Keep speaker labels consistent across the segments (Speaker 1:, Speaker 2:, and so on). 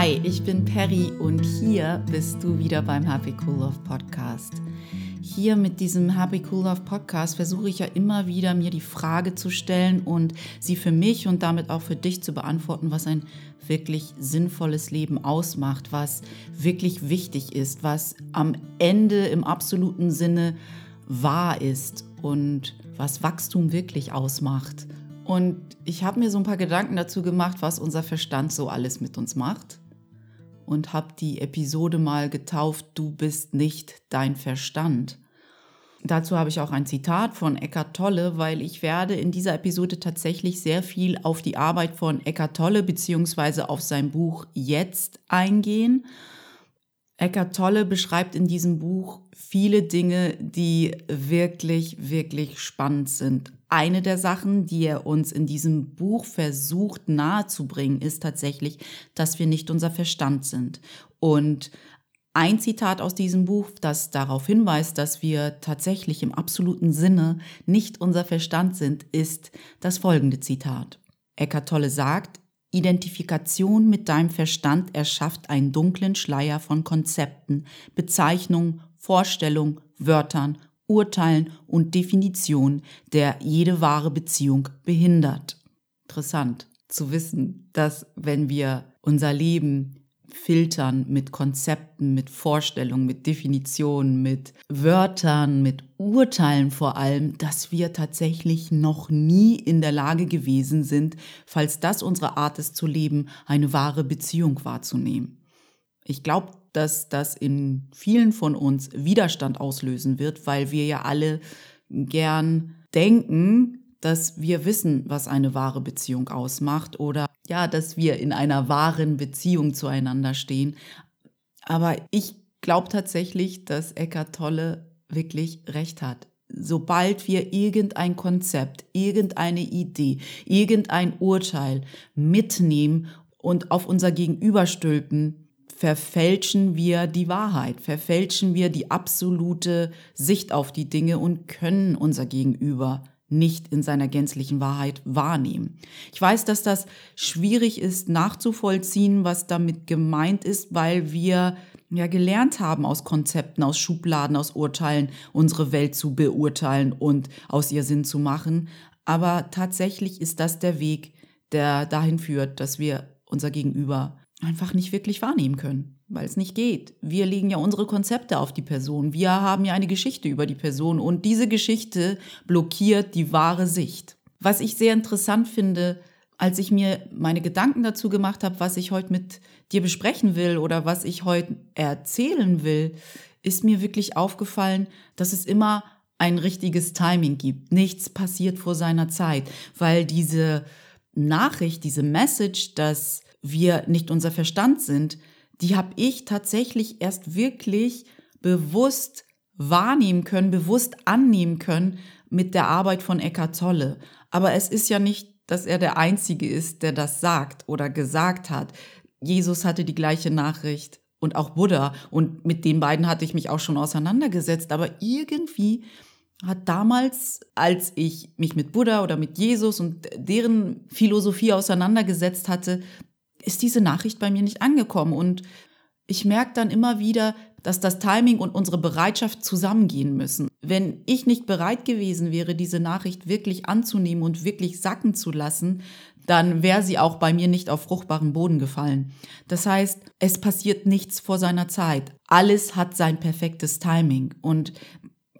Speaker 1: Hi, ich bin Perry und hier bist du wieder beim Happy Cool Love Podcast. Hier mit diesem Happy Cool Love Podcast versuche ich ja immer wieder, mir die Frage zu stellen und sie für mich und damit auch für dich zu beantworten, was ein wirklich sinnvolles Leben ausmacht, was wirklich wichtig ist, was am Ende im absoluten Sinne wahr ist und was Wachstum wirklich ausmacht. Und ich habe mir so ein paar Gedanken dazu gemacht, was unser Verstand so alles mit uns macht. Und habe die Episode mal getauft, du bist nicht dein Verstand. Dazu habe ich auch ein Zitat von Eckart Tolle, weil ich werde in dieser Episode tatsächlich sehr viel auf die Arbeit von Eckart Tolle bzw. auf sein Buch Jetzt eingehen Eckart Tolle beschreibt in diesem Buch viele Dinge, die wirklich, wirklich spannend sind. Eine der Sachen, die er uns in diesem Buch versucht nahezubringen, ist tatsächlich, dass wir nicht unser Verstand sind. Und ein Zitat aus diesem Buch, das darauf hinweist, dass wir tatsächlich im absoluten Sinne nicht unser Verstand sind, ist das folgende Zitat. Eckart Tolle sagt, Identifikation mit deinem Verstand erschafft einen dunklen Schleier von Konzepten, Bezeichnungen, Vorstellungen, Wörtern, Urteilen und Definitionen, der jede wahre Beziehung behindert. Interessant zu wissen, dass wenn wir unser Leben filtern mit Konzepten, mit Vorstellungen, mit Definitionen, mit Wörtern, mit Urteilen vor allem, dass wir tatsächlich noch nie in der Lage gewesen sind, falls das unsere Art ist zu leben, eine wahre Beziehung wahrzunehmen. Ich glaube, dass das in vielen von uns Widerstand auslösen wird, weil wir ja alle gern denken, dass wir wissen, was eine wahre Beziehung ausmacht oder ja, dass wir in einer wahren Beziehung zueinander stehen. Aber ich glaube tatsächlich, dass Eckart Tolle wirklich recht hat. Sobald wir irgendein Konzept, irgendeine Idee, irgendein Urteil mitnehmen und auf unser Gegenüber stülpen, verfälschen wir die Wahrheit, verfälschen wir die absolute Sicht auf die Dinge und können unser Gegenüber nicht in seiner gänzlichen Wahrheit wahrnehmen. Ich weiß, dass das schwierig ist nachzuvollziehen, was damit gemeint ist, weil wir ja gelernt haben aus Konzepten, aus Schubladen, aus Urteilen, unsere Welt zu beurteilen und aus ihr Sinn zu machen. Aber tatsächlich ist das der Weg, der dahin führt, dass wir unser Gegenüber einfach nicht wirklich wahrnehmen können weil es nicht geht. Wir legen ja unsere Konzepte auf die Person. Wir haben ja eine Geschichte über die Person und diese Geschichte blockiert die wahre Sicht. Was ich sehr interessant finde, als ich mir meine Gedanken dazu gemacht habe, was ich heute mit dir besprechen will oder was ich heute erzählen will, ist mir wirklich aufgefallen, dass es immer ein richtiges Timing gibt. Nichts passiert vor seiner Zeit, weil diese Nachricht, diese Message, dass wir nicht unser Verstand sind, die habe ich tatsächlich erst wirklich bewusst wahrnehmen können, bewusst annehmen können mit der Arbeit von Eckart Tolle. Aber es ist ja nicht, dass er der Einzige ist, der das sagt oder gesagt hat. Jesus hatte die gleiche Nachricht und auch Buddha. Und mit den beiden hatte ich mich auch schon auseinandergesetzt. Aber irgendwie hat damals, als ich mich mit Buddha oder mit Jesus und deren Philosophie auseinandergesetzt hatte, ist diese Nachricht bei mir nicht angekommen. Und ich merke dann immer wieder, dass das Timing und unsere Bereitschaft zusammengehen müssen. Wenn ich nicht bereit gewesen wäre, diese Nachricht wirklich anzunehmen und wirklich sacken zu lassen, dann wäre sie auch bei mir nicht auf fruchtbaren Boden gefallen. Das heißt, es passiert nichts vor seiner Zeit. Alles hat sein perfektes Timing. Und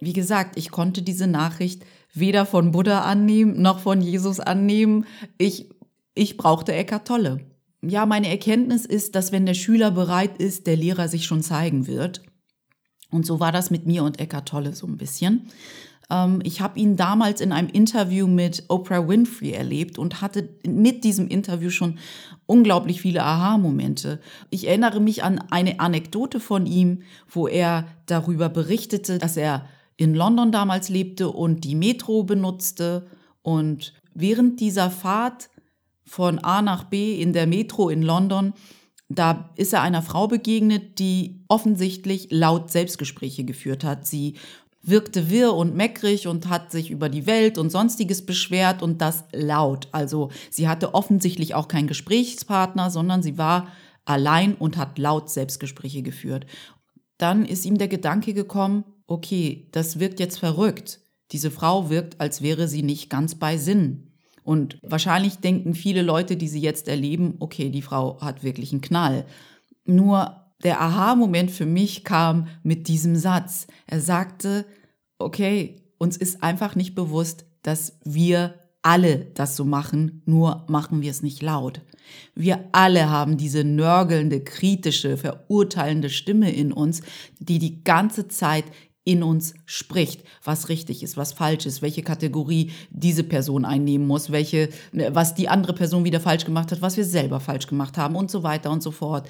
Speaker 1: wie gesagt, ich konnte diese Nachricht weder von Buddha annehmen noch von Jesus annehmen. Ich, ich brauchte Eckart Tolle ja, meine Erkenntnis ist, dass wenn der Schüler bereit ist, der Lehrer sich schon zeigen wird. Und so war das mit mir und Eckart Tolle so ein bisschen. Ähm, ich habe ihn damals in einem Interview mit Oprah Winfrey erlebt und hatte mit diesem Interview schon unglaublich viele Aha-Momente. Ich erinnere mich an eine Anekdote von ihm, wo er darüber berichtete, dass er in London damals lebte und die Metro benutzte. Und während dieser Fahrt von A nach B in der Metro in London. Da ist er einer Frau begegnet, die offensichtlich laut Selbstgespräche geführt hat. Sie wirkte wirr und meckrig und hat sich über die Welt und sonstiges beschwert und das laut. Also sie hatte offensichtlich auch keinen Gesprächspartner, sondern sie war allein und hat laut Selbstgespräche geführt. Dann ist ihm der Gedanke gekommen, okay, das wirkt jetzt verrückt. Diese Frau wirkt, als wäre sie nicht ganz bei Sinn. Und wahrscheinlich denken viele Leute, die sie jetzt erleben, okay, die Frau hat wirklich einen Knall. Nur der Aha-Moment für mich kam mit diesem Satz. Er sagte, okay, uns ist einfach nicht bewusst, dass wir alle das so machen, nur machen wir es nicht laut. Wir alle haben diese nörgelnde, kritische, verurteilende Stimme in uns, die die ganze Zeit in uns spricht, was richtig ist, was falsch ist, welche Kategorie diese Person einnehmen muss, welche, was die andere Person wieder falsch gemacht hat, was wir selber falsch gemacht haben und so weiter und so fort.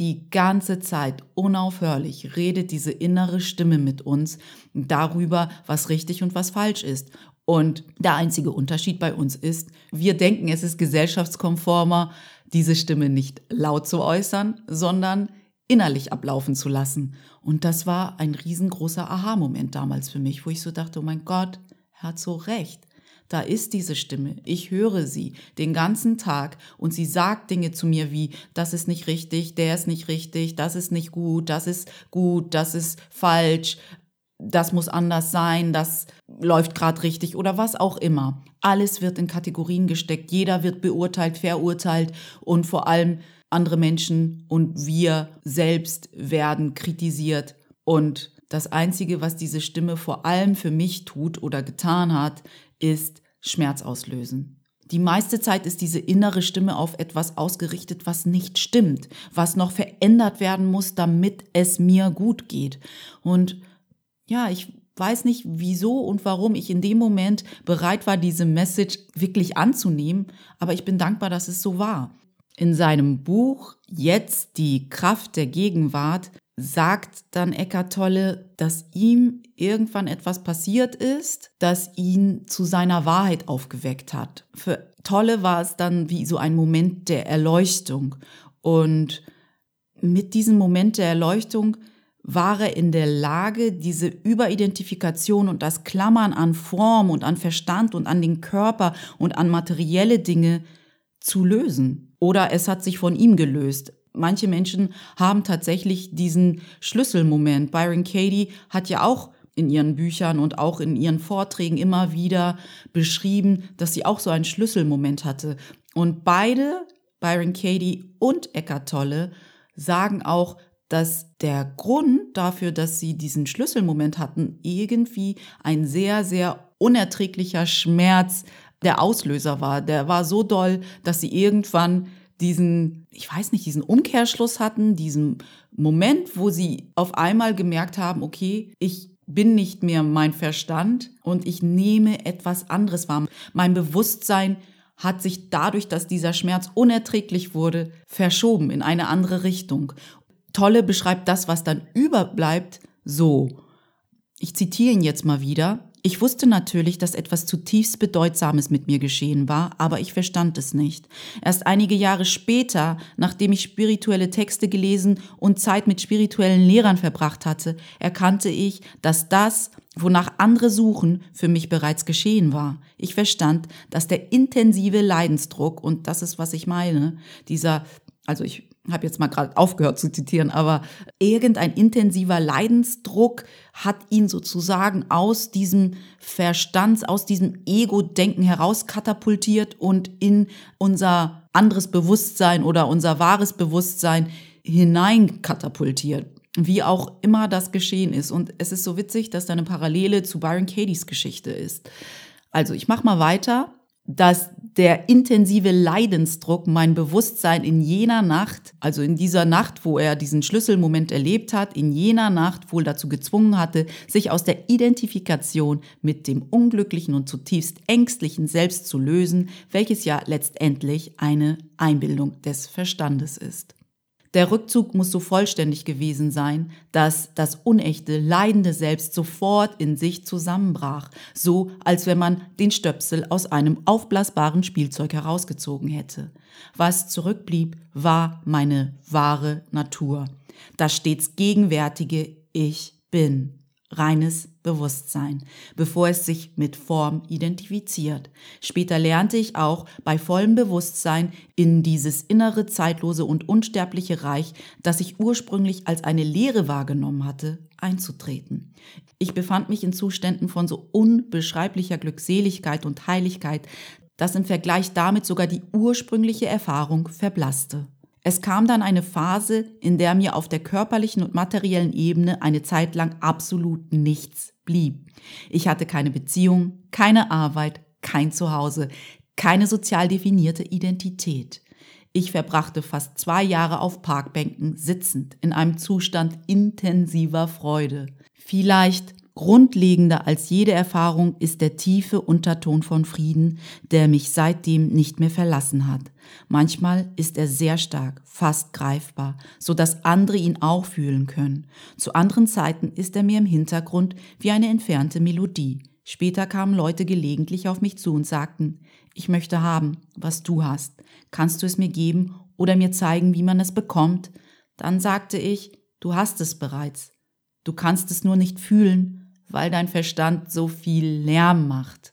Speaker 1: Die ganze Zeit unaufhörlich redet diese innere Stimme mit uns darüber, was richtig und was falsch ist. Und der einzige Unterschied bei uns ist, wir denken, es ist gesellschaftskonformer, diese Stimme nicht laut zu äußern, sondern innerlich ablaufen zu lassen. Und das war ein riesengroßer Aha-Moment damals für mich, wo ich so dachte, oh mein Gott, er hat so recht. Da ist diese Stimme. Ich höre sie den ganzen Tag und sie sagt Dinge zu mir wie, das ist nicht richtig, der ist nicht richtig, das ist nicht gut, das ist gut, das ist falsch, das muss anders sein, das läuft gerade richtig oder was auch immer. Alles wird in Kategorien gesteckt, jeder wird beurteilt, verurteilt und vor allem andere Menschen und wir selbst werden kritisiert. Und das Einzige, was diese Stimme vor allem für mich tut oder getan hat, ist Schmerz auslösen. Die meiste Zeit ist diese innere Stimme auf etwas ausgerichtet, was nicht stimmt, was noch verändert werden muss, damit es mir gut geht. Und ja, ich weiß nicht, wieso und warum ich in dem Moment bereit war, diese Message wirklich anzunehmen, aber ich bin dankbar, dass es so war. In seinem Buch Jetzt die Kraft der Gegenwart sagt dann Eckart Tolle, dass ihm irgendwann etwas passiert ist, das ihn zu seiner Wahrheit aufgeweckt hat. Für Tolle war es dann wie so ein Moment der Erleuchtung. Und mit diesem Moment der Erleuchtung war er in der Lage, diese Überidentifikation und das Klammern an Form und an Verstand und an den Körper und an materielle Dinge zu lösen. Oder es hat sich von ihm gelöst. Manche Menschen haben tatsächlich diesen Schlüsselmoment. Byron Katie hat ja auch in ihren Büchern und auch in ihren Vorträgen immer wieder beschrieben, dass sie auch so einen Schlüsselmoment hatte. Und beide, Byron Katie und Eckart Tolle, sagen auch, dass der Grund dafür, dass sie diesen Schlüsselmoment hatten, irgendwie ein sehr, sehr unerträglicher Schmerz der Auslöser war. Der war so doll, dass sie irgendwann diesen, ich weiß nicht, diesen Umkehrschluss hatten, diesen Moment, wo sie auf einmal gemerkt haben, okay, ich bin nicht mehr mein Verstand und ich nehme etwas anderes wahr. Mein Bewusstsein hat sich dadurch, dass dieser Schmerz unerträglich wurde, verschoben in eine andere Richtung. Tolle beschreibt das, was dann überbleibt, so. Ich zitiere ihn jetzt mal wieder. Ich wusste natürlich, dass etwas zutiefst Bedeutsames mit mir geschehen war, aber ich verstand es nicht. Erst einige Jahre später, nachdem ich spirituelle Texte gelesen und Zeit mit spirituellen Lehrern verbracht hatte, erkannte ich, dass das, wonach andere suchen, für mich bereits geschehen war. Ich verstand, dass der intensive Leidensdruck, und das ist, was ich meine, dieser, also ich habe jetzt mal gerade aufgehört zu zitieren, aber irgendein intensiver Leidensdruck hat ihn sozusagen aus diesem Verstands, aus diesem Ego-Denken heraus katapultiert und in unser anderes Bewusstsein oder unser wahres Bewusstsein hinein katapultiert. Wie auch immer das geschehen ist. Und es ist so witzig, dass da eine Parallele zu Byron Katie's Geschichte ist. Also ich mache mal weiter dass der intensive Leidensdruck mein Bewusstsein in jener Nacht, also in dieser Nacht, wo er diesen Schlüsselmoment erlebt hat, in jener Nacht wohl dazu gezwungen hatte, sich aus der Identifikation mit dem unglücklichen und zutiefst ängstlichen Selbst zu lösen, welches ja letztendlich eine Einbildung des Verstandes ist. Der Rückzug muss so vollständig gewesen sein, dass das unechte, leidende Selbst sofort in sich zusammenbrach, so als wenn man den Stöpsel aus einem aufblasbaren Spielzeug herausgezogen hätte. Was zurückblieb, war meine wahre Natur, das stets gegenwärtige Ich bin, reines Bewusstsein, bevor es sich mit Form identifiziert. Später lernte ich auch bei vollem Bewusstsein in dieses innere, zeitlose und unsterbliche Reich, das ich ursprünglich als eine Lehre wahrgenommen hatte, einzutreten. Ich befand mich in Zuständen von so unbeschreiblicher Glückseligkeit und Heiligkeit, dass im Vergleich damit sogar die ursprüngliche Erfahrung verblasste. Es kam dann eine Phase, in der mir auf der körperlichen und materiellen Ebene eine Zeit lang absolut nichts blieb. Ich hatte keine Beziehung, keine Arbeit, kein Zuhause, keine sozial definierte Identität. Ich verbrachte fast zwei Jahre auf Parkbänken sitzend in einem Zustand intensiver Freude. Vielleicht Grundlegender als jede Erfahrung ist der tiefe Unterton von Frieden, der mich seitdem nicht mehr verlassen hat. Manchmal ist er sehr stark, fast greifbar, so dass andere ihn auch fühlen können. Zu anderen Zeiten ist er mir im Hintergrund wie eine entfernte Melodie. Später kamen Leute gelegentlich auf mich zu und sagten, ich möchte haben, was du hast. Kannst du es mir geben oder mir zeigen, wie man es bekommt? Dann sagte ich, du hast es bereits. Du kannst es nur nicht fühlen weil dein Verstand so viel Lärm macht.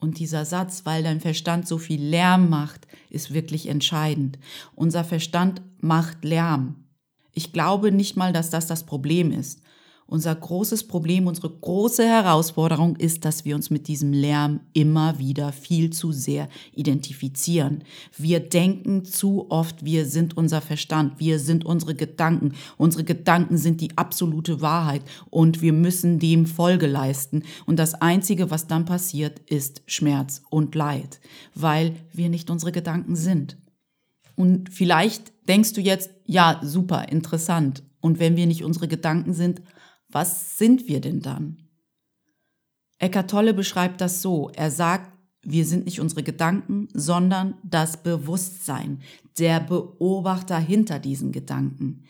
Speaker 1: Und dieser Satz, weil dein Verstand so viel Lärm macht, ist wirklich entscheidend. Unser Verstand macht Lärm. Ich glaube nicht mal, dass das das Problem ist. Unser großes Problem, unsere große Herausforderung ist, dass wir uns mit diesem Lärm immer wieder viel zu sehr identifizieren. Wir denken zu oft, wir sind unser Verstand, wir sind unsere Gedanken. Unsere Gedanken sind die absolute Wahrheit und wir müssen dem Folge leisten. Und das Einzige, was dann passiert, ist Schmerz und Leid, weil wir nicht unsere Gedanken sind. Und vielleicht denkst du jetzt, ja, super, interessant. Und wenn wir nicht unsere Gedanken sind, was sind wir denn dann? Eckart Tolle beschreibt das so. Er sagt, wir sind nicht unsere Gedanken, sondern das Bewusstsein, der Beobachter hinter diesen Gedanken.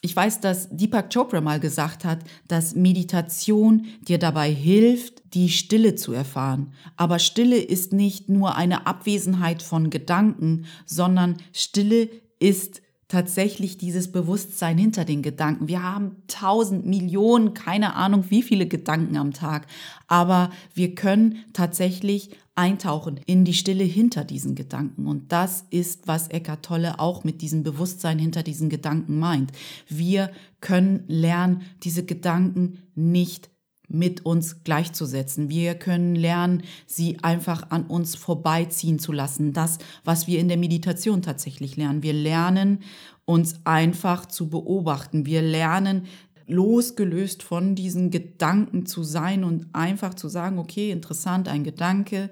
Speaker 1: Ich weiß, dass Deepak Chopra mal gesagt hat, dass Meditation dir dabei hilft, die Stille zu erfahren. Aber Stille ist nicht nur eine Abwesenheit von Gedanken, sondern Stille ist tatsächlich dieses Bewusstsein hinter den Gedanken. Wir haben tausend Millionen, keine Ahnung, wie viele Gedanken am Tag, aber wir können tatsächlich eintauchen in die Stille hinter diesen Gedanken. Und das ist, was Eckart Tolle auch mit diesem Bewusstsein hinter diesen Gedanken meint. Wir können lernen, diese Gedanken nicht mit uns gleichzusetzen. Wir können lernen, sie einfach an uns vorbeiziehen zu lassen. Das, was wir in der Meditation tatsächlich lernen. Wir lernen, uns einfach zu beobachten. Wir lernen, losgelöst von diesen Gedanken zu sein und einfach zu sagen, okay, interessant, ein Gedanke,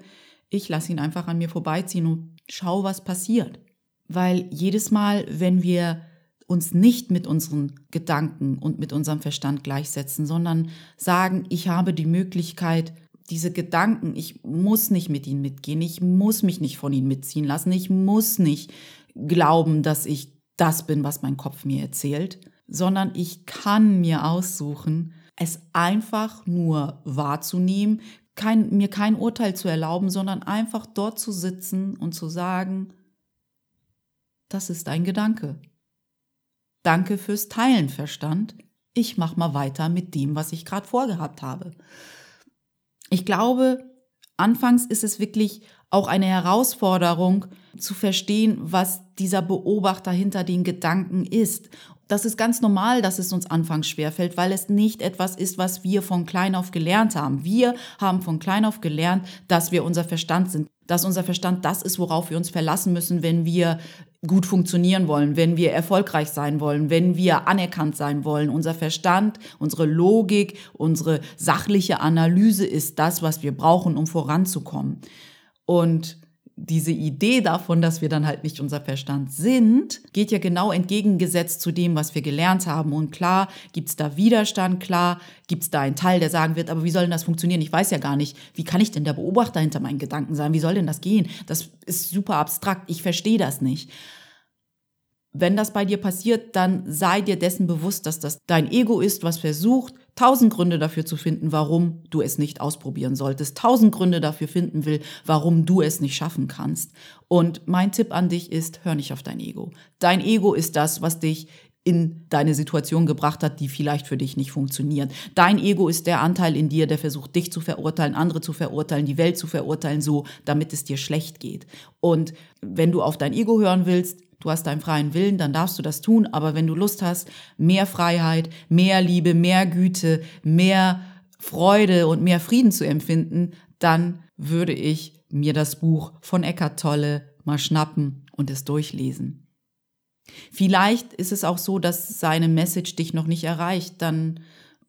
Speaker 1: ich lasse ihn einfach an mir vorbeiziehen und schau, was passiert. Weil jedes Mal, wenn wir uns nicht mit unseren Gedanken und mit unserem Verstand gleichsetzen, sondern sagen, ich habe die Möglichkeit, diese Gedanken, ich muss nicht mit ihnen mitgehen, ich muss mich nicht von ihnen mitziehen lassen, ich muss nicht glauben, dass ich das bin, was mein Kopf mir erzählt, sondern ich kann mir aussuchen, es einfach nur wahrzunehmen, kein, mir kein Urteil zu erlauben, sondern einfach dort zu sitzen und zu sagen, das ist ein Gedanke. Danke fürs Teilen, Verstand. Ich mach mal weiter mit dem, was ich gerade vorgehabt habe. Ich glaube, anfangs ist es wirklich auch eine Herausforderung zu verstehen, was dieser Beobachter hinter den Gedanken ist. Das ist ganz normal, dass es uns anfangs schwerfällt, weil es nicht etwas ist, was wir von klein auf gelernt haben. Wir haben von klein auf gelernt, dass wir unser Verstand sind, dass unser Verstand das ist, worauf wir uns verlassen müssen, wenn wir gut funktionieren wollen, wenn wir erfolgreich sein wollen, wenn wir anerkannt sein wollen. Unser Verstand, unsere Logik, unsere sachliche Analyse ist das, was wir brauchen, um voranzukommen. Und diese Idee davon, dass wir dann halt nicht unser Verstand sind, geht ja genau entgegengesetzt zu dem, was wir gelernt haben. Und klar gibt es da Widerstand, klar gibt es da einen Teil, der sagen wird, aber wie soll denn das funktionieren? Ich weiß ja gar nicht, wie kann ich denn der Beobachter hinter meinen Gedanken sein? Wie soll denn das gehen? Das ist super abstrakt, ich verstehe das nicht. Wenn das bei dir passiert, dann sei dir dessen bewusst, dass das dein Ego ist, was versucht, tausend Gründe dafür zu finden, warum du es nicht ausprobieren solltest, tausend Gründe dafür finden will, warum du es nicht schaffen kannst. Und mein Tipp an dich ist, hör nicht auf dein Ego. Dein Ego ist das, was dich in deine Situation gebracht hat, die vielleicht für dich nicht funktioniert. Dein Ego ist der Anteil in dir, der versucht, dich zu verurteilen, andere zu verurteilen, die Welt zu verurteilen, so, damit es dir schlecht geht. Und wenn du auf dein Ego hören willst, du hast deinen freien Willen, dann darfst du das tun. Aber wenn du Lust hast, mehr Freiheit, mehr Liebe, mehr Güte, mehr Freude und mehr Frieden zu empfinden, dann würde ich mir das Buch von Eckart Tolle mal schnappen und es durchlesen. Vielleicht ist es auch so, dass seine Message dich noch nicht erreicht. Dann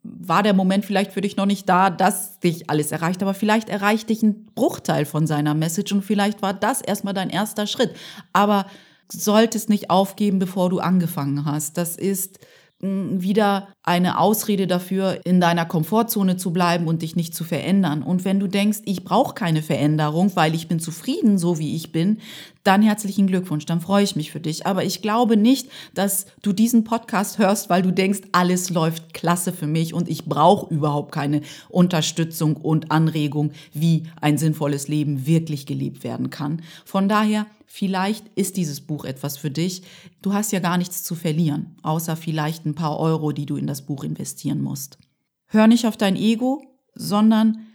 Speaker 1: war der Moment vielleicht für dich noch nicht da, dass dich alles erreicht. Aber vielleicht erreicht dich ein Bruchteil von seiner Message und vielleicht war das erstmal dein erster Schritt. Aber solltest nicht aufgeben, bevor du angefangen hast. Das ist wieder eine Ausrede dafür, in deiner Komfortzone zu bleiben und dich nicht zu verändern. Und wenn du denkst, ich brauche keine Veränderung, weil ich bin zufrieden, so wie ich bin, dann herzlichen Glückwunsch, dann freue ich mich für dich. Aber ich glaube nicht, dass du diesen Podcast hörst, weil du denkst, alles läuft klasse für mich und ich brauche überhaupt keine Unterstützung und Anregung, wie ein sinnvolles Leben wirklich gelebt werden kann. Von daher Vielleicht ist dieses Buch etwas für dich. Du hast ja gar nichts zu verlieren, außer vielleicht ein paar Euro, die du in das Buch investieren musst. Hör nicht auf dein Ego, sondern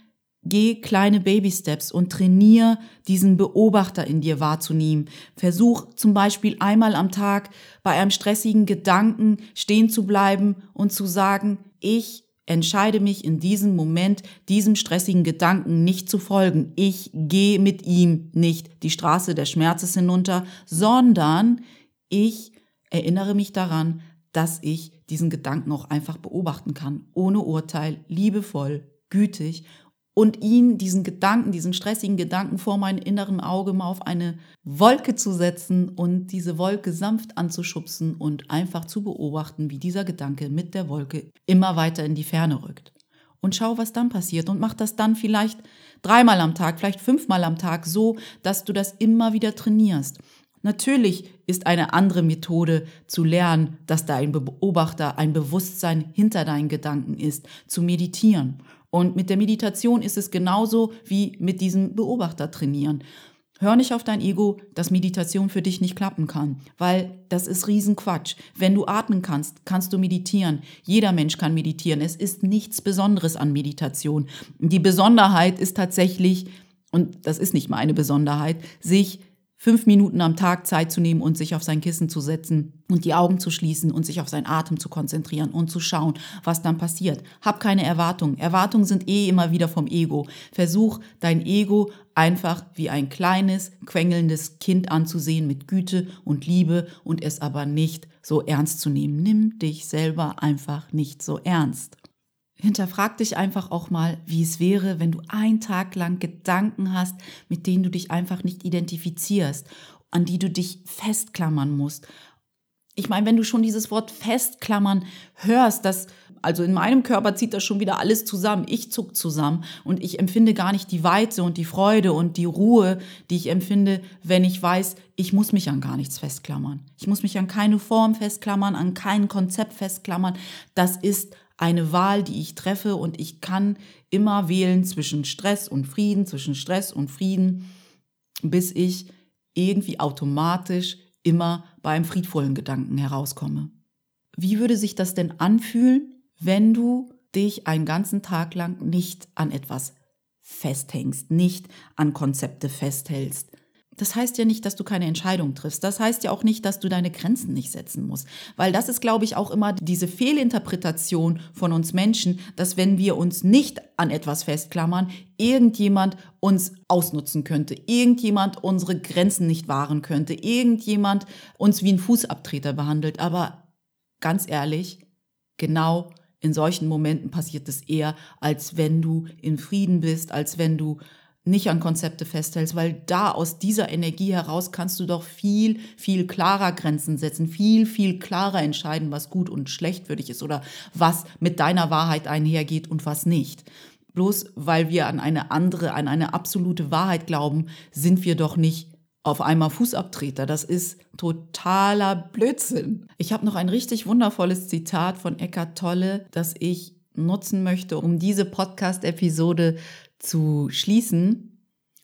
Speaker 1: geh kleine Baby-Steps und trainier diesen Beobachter in dir wahrzunehmen. Versuch zum Beispiel einmal am Tag bei einem stressigen Gedanken stehen zu bleiben und zu sagen, ich entscheide mich in diesem Moment, diesem stressigen Gedanken nicht zu folgen. Ich gehe mit ihm nicht die Straße des Schmerzes hinunter, sondern ich erinnere mich daran, dass ich diesen Gedanken auch einfach beobachten kann, ohne Urteil, liebevoll, gütig und ihn, diesen Gedanken, diesen stressigen Gedanken vor meinem inneren Auge mal auf eine Wolke zu setzen und diese Wolke sanft anzuschubsen und einfach zu beobachten, wie dieser Gedanke mit der Wolke immer weiter in die Ferne rückt. Und schau, was dann passiert und mach das dann vielleicht dreimal am Tag, vielleicht fünfmal am Tag so, dass du das immer wieder trainierst. Natürlich ist eine andere Methode zu lernen, dass da ein Beobachter, ein Bewusstsein hinter deinen Gedanken ist, zu meditieren. Und mit der Meditation ist es genauso wie mit diesem Beobachter trainieren. Hör nicht auf dein Ego, dass Meditation für dich nicht klappen kann, weil das ist Riesenquatsch. Wenn du atmen kannst, kannst du meditieren. Jeder Mensch kann meditieren. Es ist nichts Besonderes an Meditation. Die Besonderheit ist tatsächlich, und das ist nicht mal eine Besonderheit, sich fünf Minuten am Tag Zeit zu nehmen und sich auf sein Kissen zu setzen und die Augen zu schließen und sich auf seinen Atem zu konzentrieren und zu schauen, was dann passiert. Hab keine Erwartungen. Erwartungen sind eh immer wieder vom Ego. Versuch dein Ego einfach wie ein kleines, quengelndes Kind anzusehen mit Güte und Liebe und es aber nicht so ernst zu nehmen. Nimm dich selber einfach nicht so ernst. Hinterfrag dich einfach auch mal, wie es wäre, wenn du einen Tag lang Gedanken hast, mit denen du dich einfach nicht identifizierst, an die du dich festklammern musst. Ich meine, wenn du schon dieses Wort festklammern hörst, das also in meinem Körper zieht das schon wieder alles zusammen. Ich zuck zusammen und ich empfinde gar nicht die Weite und die Freude und die Ruhe, die ich empfinde, wenn ich weiß, ich muss mich an gar nichts festklammern. Ich muss mich an keine Form festklammern, an kein Konzept festklammern. Das ist eine Wahl, die ich treffe und ich kann immer wählen zwischen Stress und Frieden, zwischen Stress und Frieden, bis ich irgendwie automatisch immer beim friedvollen Gedanken herauskomme. Wie würde sich das denn anfühlen, wenn du dich einen ganzen Tag lang nicht an etwas festhängst, nicht an Konzepte festhältst, das heißt ja nicht, dass du keine Entscheidung triffst. Das heißt ja auch nicht, dass du deine Grenzen nicht setzen musst. Weil das ist, glaube ich, auch immer diese Fehlinterpretation von uns Menschen, dass wenn wir uns nicht an etwas festklammern, irgendjemand uns ausnutzen könnte, irgendjemand unsere Grenzen nicht wahren könnte, irgendjemand uns wie ein Fußabtreter behandelt. Aber ganz ehrlich, genau in solchen Momenten passiert es eher, als wenn du in Frieden bist, als wenn du nicht an Konzepte festhältst, weil da aus dieser Energie heraus kannst du doch viel, viel klarer Grenzen setzen, viel, viel klarer entscheiden, was gut und schlecht für dich ist oder was mit deiner Wahrheit einhergeht und was nicht. Bloß weil wir an eine andere, an eine absolute Wahrheit glauben, sind wir doch nicht auf einmal Fußabtreter. Das ist totaler Blödsinn. Ich habe noch ein richtig wundervolles Zitat von Eckart Tolle, das ich nutzen möchte, um diese Podcast-Episode zu schließen.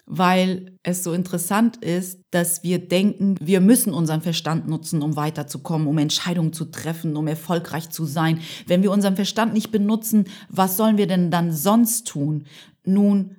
Speaker 1: weil es so interessant ist, dass wir denken, wir müssen unseren Verstand nutzen, um weiterzukommen, um Entscheidungen zu treffen, um erfolgreich zu sein. Wenn wir unseren Verstand nicht benutzen, was sollen wir denn dann sonst tun? Nun,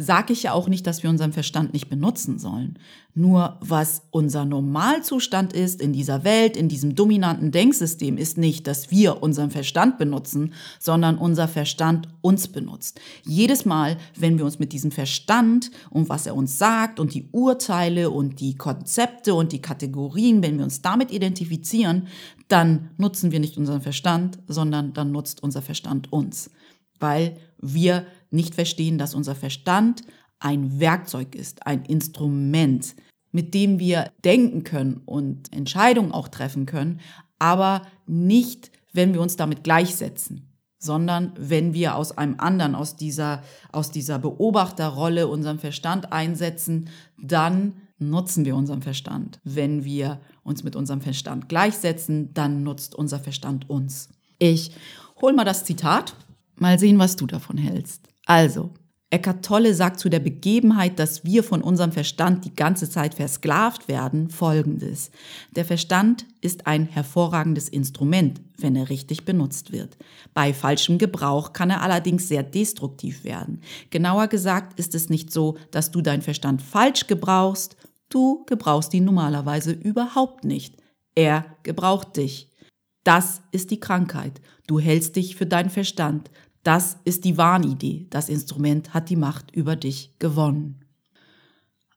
Speaker 1: sage ich ja auch nicht, dass wir unseren Verstand nicht benutzen sollen. Nur was unser Normalzustand ist in dieser Welt, in diesem dominanten Denksystem, ist nicht, dass wir unseren Verstand benutzen, sondern unser Verstand uns benutzt. Jedes Mal, wenn wir uns mit diesem Verstand und was er uns sagt und die Urteile und die Konzepte und die Kategorien, wenn wir uns damit identifizieren, dann nutzen wir nicht unseren Verstand, sondern dann nutzt unser Verstand uns, weil wir nicht verstehen, dass unser Verstand ein Werkzeug ist, ein Instrument, mit dem wir denken können und Entscheidungen auch treffen können, aber nicht, wenn wir uns damit gleichsetzen, sondern wenn wir aus einem anderen, aus dieser, aus dieser Beobachterrolle unseren Verstand einsetzen, dann nutzen wir unseren Verstand. Wenn wir uns mit unserem Verstand gleichsetzen, dann nutzt unser Verstand uns. Ich hol mal das Zitat, mal sehen, was du davon hältst. Also, Eckart Tolle sagt zu der Begebenheit, dass wir von unserem Verstand die ganze Zeit versklavt werden, folgendes. Der Verstand ist ein hervorragendes Instrument, wenn er richtig benutzt wird. Bei falschem Gebrauch kann er allerdings sehr destruktiv werden. Genauer gesagt ist es nicht so, dass du deinen Verstand falsch gebrauchst, du gebrauchst ihn normalerweise überhaupt nicht. Er gebraucht dich. Das ist die Krankheit. Du hältst dich für deinen Verstand. Das ist die Wahnidee. Das Instrument hat die Macht über dich gewonnen.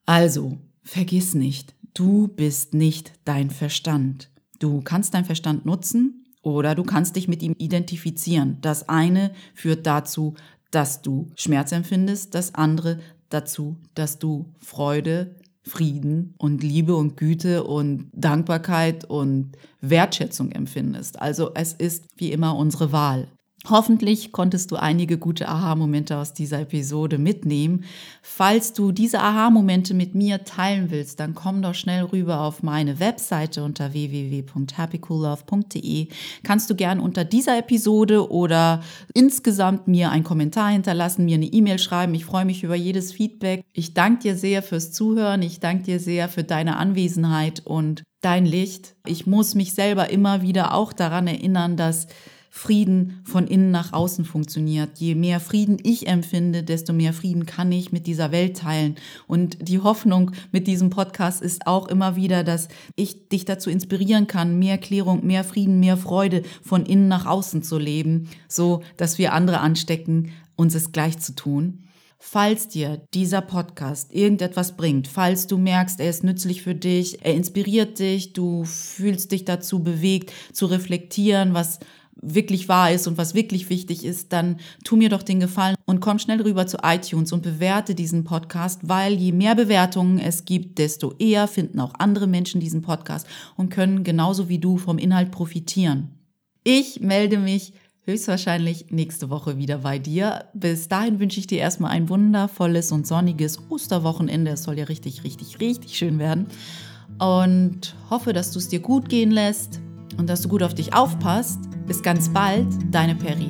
Speaker 1: Also, vergiss nicht, du bist nicht dein Verstand. Du kannst deinen Verstand nutzen oder du kannst dich mit ihm identifizieren. Das eine führt dazu, dass du Schmerz empfindest, das andere dazu, dass du Freude, Frieden und Liebe und Güte und Dankbarkeit und Wertschätzung empfindest. Also es ist wie immer unsere Wahl. Hoffentlich konntest du einige gute Aha-Momente aus dieser Episode mitnehmen. Falls du diese Aha-Momente mit mir teilen willst, dann komm doch schnell rüber auf meine Webseite unter www.happycoollove.de. Kannst du gern unter dieser Episode oder insgesamt mir einen Kommentar hinterlassen, mir eine E-Mail schreiben. Ich freue mich über jedes Feedback. Ich danke dir sehr fürs Zuhören. Ich danke dir sehr für deine Anwesenheit und dein Licht. Ich muss mich selber immer wieder auch daran erinnern, dass Frieden von innen nach außen funktioniert. Je mehr Frieden ich empfinde, desto mehr Frieden kann ich mit dieser Welt teilen. Und die Hoffnung mit diesem Podcast ist auch immer wieder, dass ich dich dazu inspirieren kann, mehr Klärung, mehr Frieden, mehr Freude von innen nach außen zu leben, so dass wir andere anstecken, uns es gleich zu tun. Falls dir dieser Podcast irgendetwas bringt, falls du merkst, er ist nützlich für dich, er inspiriert dich, du fühlst dich dazu bewegt, zu reflektieren, was wirklich wahr ist und was wirklich wichtig ist, dann tu mir doch den Gefallen und komm schnell rüber zu iTunes und bewerte diesen Podcast, weil je mehr Bewertungen es gibt, desto eher finden auch andere Menschen diesen Podcast und können genauso wie du vom Inhalt profitieren. Ich melde mich höchstwahrscheinlich nächste Woche wieder bei dir. Bis dahin wünsche ich dir erstmal ein wundervolles und sonniges Osterwochenende. Es soll ja richtig, richtig, richtig schön werden. Und hoffe, dass du es dir gut gehen lässt und dass du gut auf dich aufpasst. Bis ganz bald, deine Peri.